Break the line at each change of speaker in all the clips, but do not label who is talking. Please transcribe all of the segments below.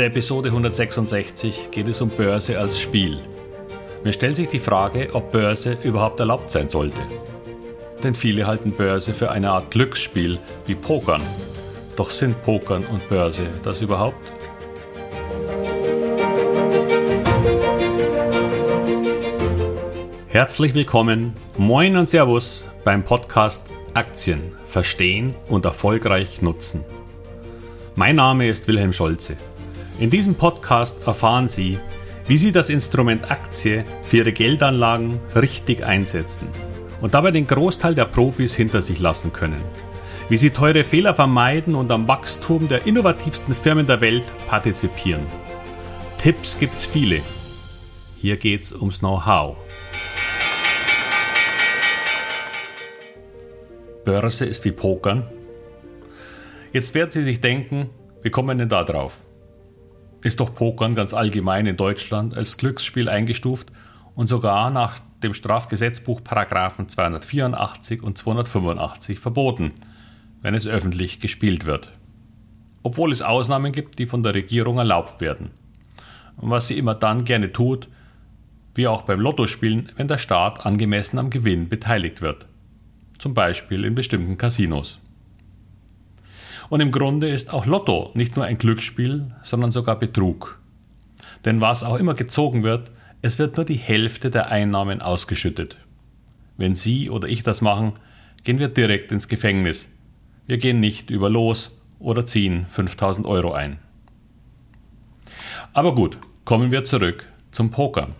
der Episode 166 geht es um Börse als Spiel. Mir stellt sich die Frage, ob Börse überhaupt erlaubt sein sollte. Denn viele halten Börse für eine Art Glücksspiel wie Pokern. Doch sind Pokern und Börse das überhaupt? Herzlich willkommen, moin und Servus beim Podcast Aktien verstehen und erfolgreich nutzen. Mein Name ist Wilhelm Scholze. In diesem Podcast erfahren Sie, wie Sie das Instrument Aktie für Ihre Geldanlagen richtig einsetzen und dabei den Großteil der Profis hinter sich lassen können. Wie Sie teure Fehler vermeiden und am Wachstum der innovativsten Firmen der Welt partizipieren. Tipps gibt's viele. Hier geht's ums Know-how. Börse ist wie Pokern. Jetzt werden Sie sich denken, wie kommen denn da drauf? Ist doch Pokern ganz allgemein in Deutschland als Glücksspiel eingestuft und sogar nach dem Strafgesetzbuch Paragraphen 284 und 285 verboten, wenn es öffentlich gespielt wird. Obwohl es Ausnahmen gibt, die von der Regierung erlaubt werden. Und was sie immer dann gerne tut, wie auch beim Lottospielen, wenn der Staat angemessen am Gewinn beteiligt wird. Zum Beispiel in bestimmten Casinos. Und im Grunde ist auch Lotto nicht nur ein Glücksspiel, sondern sogar Betrug. Denn was auch immer gezogen wird, es wird nur die Hälfte der Einnahmen ausgeschüttet. Wenn Sie oder ich das machen, gehen wir direkt ins Gefängnis. Wir gehen nicht über Los oder ziehen 5000 Euro ein. Aber gut, kommen wir zurück zum Pokern.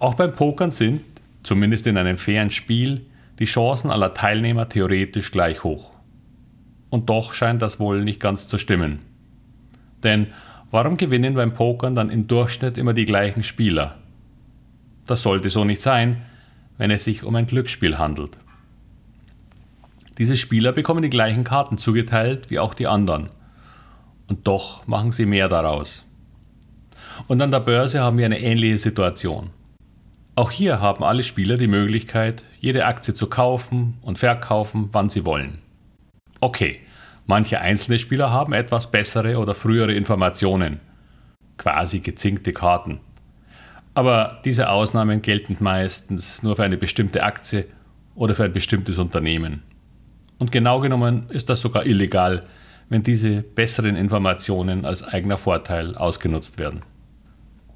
Auch beim Pokern sind, zumindest in einem fairen Spiel, die Chancen aller Teilnehmer theoretisch gleich hoch und doch scheint das wohl nicht ganz zu stimmen. Denn warum gewinnen beim Pokern dann im Durchschnitt immer die gleichen Spieler? Das sollte so nicht sein, wenn es sich um ein Glücksspiel handelt. Diese Spieler bekommen die gleichen Karten zugeteilt wie auch die anderen. Und doch machen sie mehr daraus. Und an der Börse haben wir eine ähnliche Situation. Auch hier haben alle Spieler die Möglichkeit, jede Aktie zu kaufen und verkaufen, wann sie wollen. Okay, manche einzelne Spieler haben etwas bessere oder frühere Informationen, quasi gezinkte Karten. Aber diese Ausnahmen gelten meistens nur für eine bestimmte Aktie oder für ein bestimmtes Unternehmen. Und genau genommen ist das sogar illegal, wenn diese besseren Informationen als eigener Vorteil ausgenutzt werden.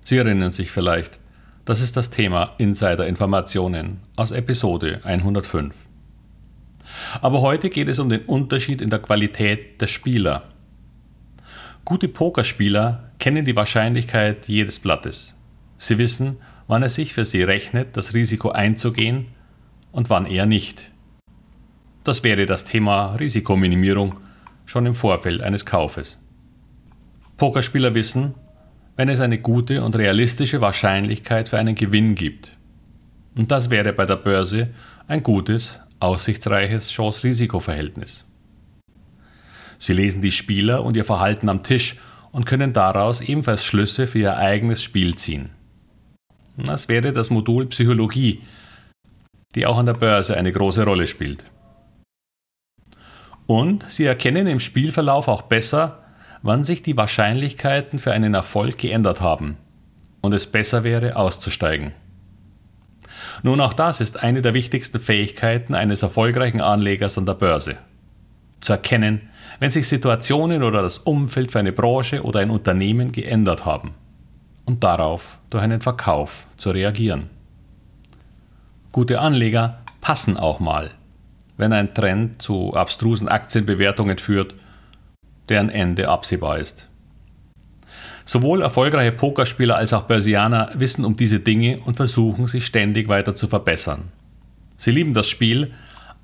Sie erinnern sich vielleicht, das ist das Thema Insider-Informationen aus Episode 105. Aber heute geht es um den Unterschied in der Qualität der Spieler. Gute Pokerspieler kennen die Wahrscheinlichkeit jedes Blattes. Sie wissen, wann es sich für sie rechnet, das Risiko einzugehen und wann eher nicht. Das wäre das Thema Risikominimierung schon im Vorfeld eines Kaufes. Pokerspieler wissen, wenn es eine gute und realistische Wahrscheinlichkeit für einen Gewinn gibt. Und das wäre bei der Börse ein gutes, aussichtsreiches Chance-Risiko-Verhältnis. Sie lesen die Spieler und ihr Verhalten am Tisch und können daraus ebenfalls Schlüsse für ihr eigenes Spiel ziehen. Das wäre das Modul Psychologie, die auch an der Börse eine große Rolle spielt. Und sie erkennen im Spielverlauf auch besser, wann sich die Wahrscheinlichkeiten für einen Erfolg geändert haben und es besser wäre auszusteigen. Nun, auch das ist eine der wichtigsten Fähigkeiten eines erfolgreichen Anlegers an der Börse. Zu erkennen, wenn sich Situationen oder das Umfeld für eine Branche oder ein Unternehmen geändert haben und darauf durch einen Verkauf zu reagieren. Gute Anleger passen auch mal, wenn ein Trend zu abstrusen Aktienbewertungen führt, deren Ende absehbar ist. Sowohl erfolgreiche Pokerspieler als auch Börsianer wissen um diese Dinge und versuchen sich ständig weiter zu verbessern. Sie lieben das Spiel,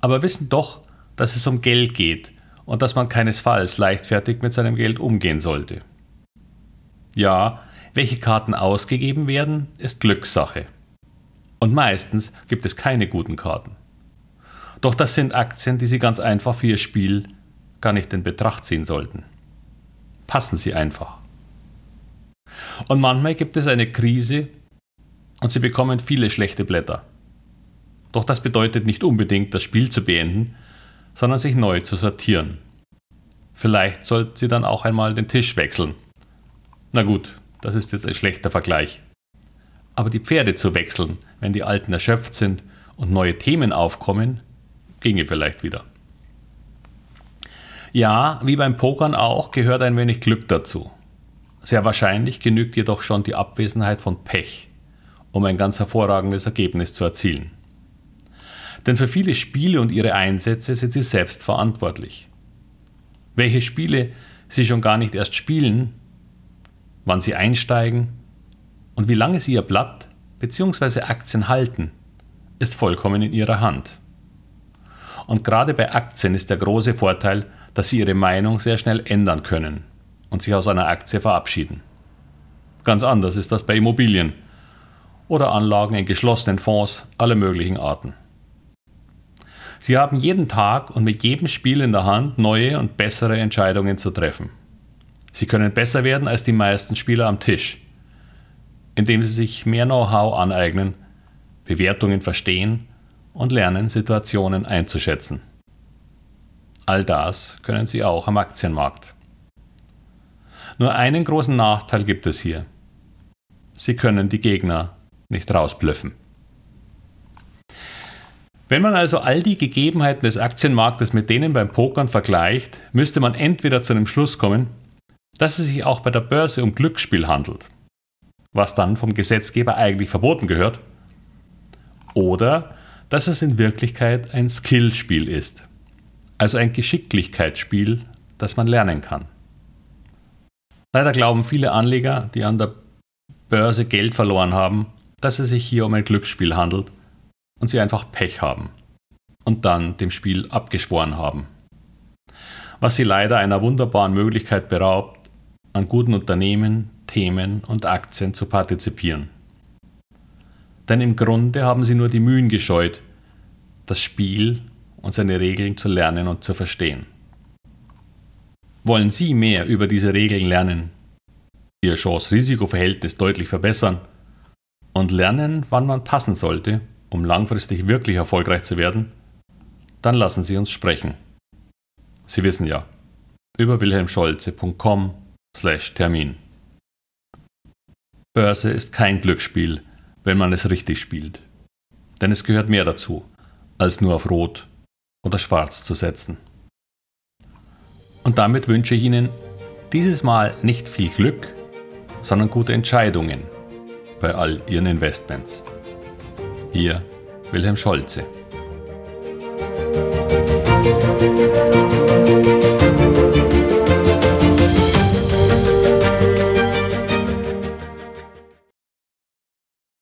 aber wissen doch, dass es um Geld geht und dass man keinesfalls leichtfertig mit seinem Geld umgehen sollte. Ja, welche Karten ausgegeben werden, ist Glückssache. Und meistens gibt es keine guten Karten. Doch das sind Aktien, die Sie ganz einfach für Ihr Spiel gar nicht in Betracht ziehen sollten. Passen Sie einfach. Und manchmal gibt es eine Krise und sie bekommen viele schlechte Blätter. Doch das bedeutet nicht unbedingt, das Spiel zu beenden, sondern sich neu zu sortieren. Vielleicht sollten sie dann auch einmal den Tisch wechseln. Na gut, das ist jetzt ein schlechter Vergleich. Aber die Pferde zu wechseln, wenn die alten erschöpft sind und neue Themen aufkommen, ginge vielleicht wieder. Ja, wie beim Pokern auch, gehört ein wenig Glück dazu. Sehr wahrscheinlich genügt jedoch schon die Abwesenheit von Pech, um ein ganz hervorragendes Ergebnis zu erzielen. Denn für viele Spiele und ihre Einsätze sind sie selbst verantwortlich. Welche Spiele sie schon gar nicht erst spielen, wann sie einsteigen und wie lange sie ihr Blatt bzw. Aktien halten, ist vollkommen in ihrer Hand. Und gerade bei Aktien ist der große Vorteil, dass sie ihre Meinung sehr schnell ändern können und sich aus einer Aktie verabschieden. Ganz anders ist das bei Immobilien oder Anlagen in geschlossenen Fonds aller möglichen Arten. Sie haben jeden Tag und mit jedem Spiel in der Hand neue und bessere Entscheidungen zu treffen. Sie können besser werden als die meisten Spieler am Tisch, indem sie sich mehr Know-how aneignen, Bewertungen verstehen und lernen, Situationen einzuschätzen. All das können Sie auch am Aktienmarkt. Nur einen großen Nachteil gibt es hier. Sie können die Gegner nicht rausblöffen. Wenn man also all die Gegebenheiten des Aktienmarktes mit denen beim Pokern vergleicht, müsste man entweder zu dem Schluss kommen, dass es sich auch bei der Börse um Glücksspiel handelt, was dann vom Gesetzgeber eigentlich verboten gehört, oder dass es in Wirklichkeit ein Skillspiel ist, also ein Geschicklichkeitsspiel, das man lernen kann. Leider glauben viele Anleger, die an der Börse Geld verloren haben, dass es sich hier um ein Glücksspiel handelt und sie einfach Pech haben und dann dem Spiel abgeschworen haben. Was sie leider einer wunderbaren Möglichkeit beraubt, an guten Unternehmen, Themen und Aktien zu partizipieren. Denn im Grunde haben sie nur die Mühen gescheut, das Spiel und seine Regeln zu lernen und zu verstehen. Wollen Sie mehr über diese Regeln lernen, Ihr Chance-Risiko-Verhältnis deutlich verbessern und lernen, wann man passen sollte, um langfristig wirklich erfolgreich zu werden? Dann lassen Sie uns sprechen. Sie wissen ja, über wilhelmscholze.com Termin. Börse ist kein Glücksspiel, wenn man es richtig spielt. Denn es gehört mehr dazu, als nur auf Rot oder Schwarz zu setzen. Und damit wünsche ich Ihnen dieses Mal nicht viel Glück, sondern gute Entscheidungen bei all Ihren Investments. Ihr Wilhelm Scholze.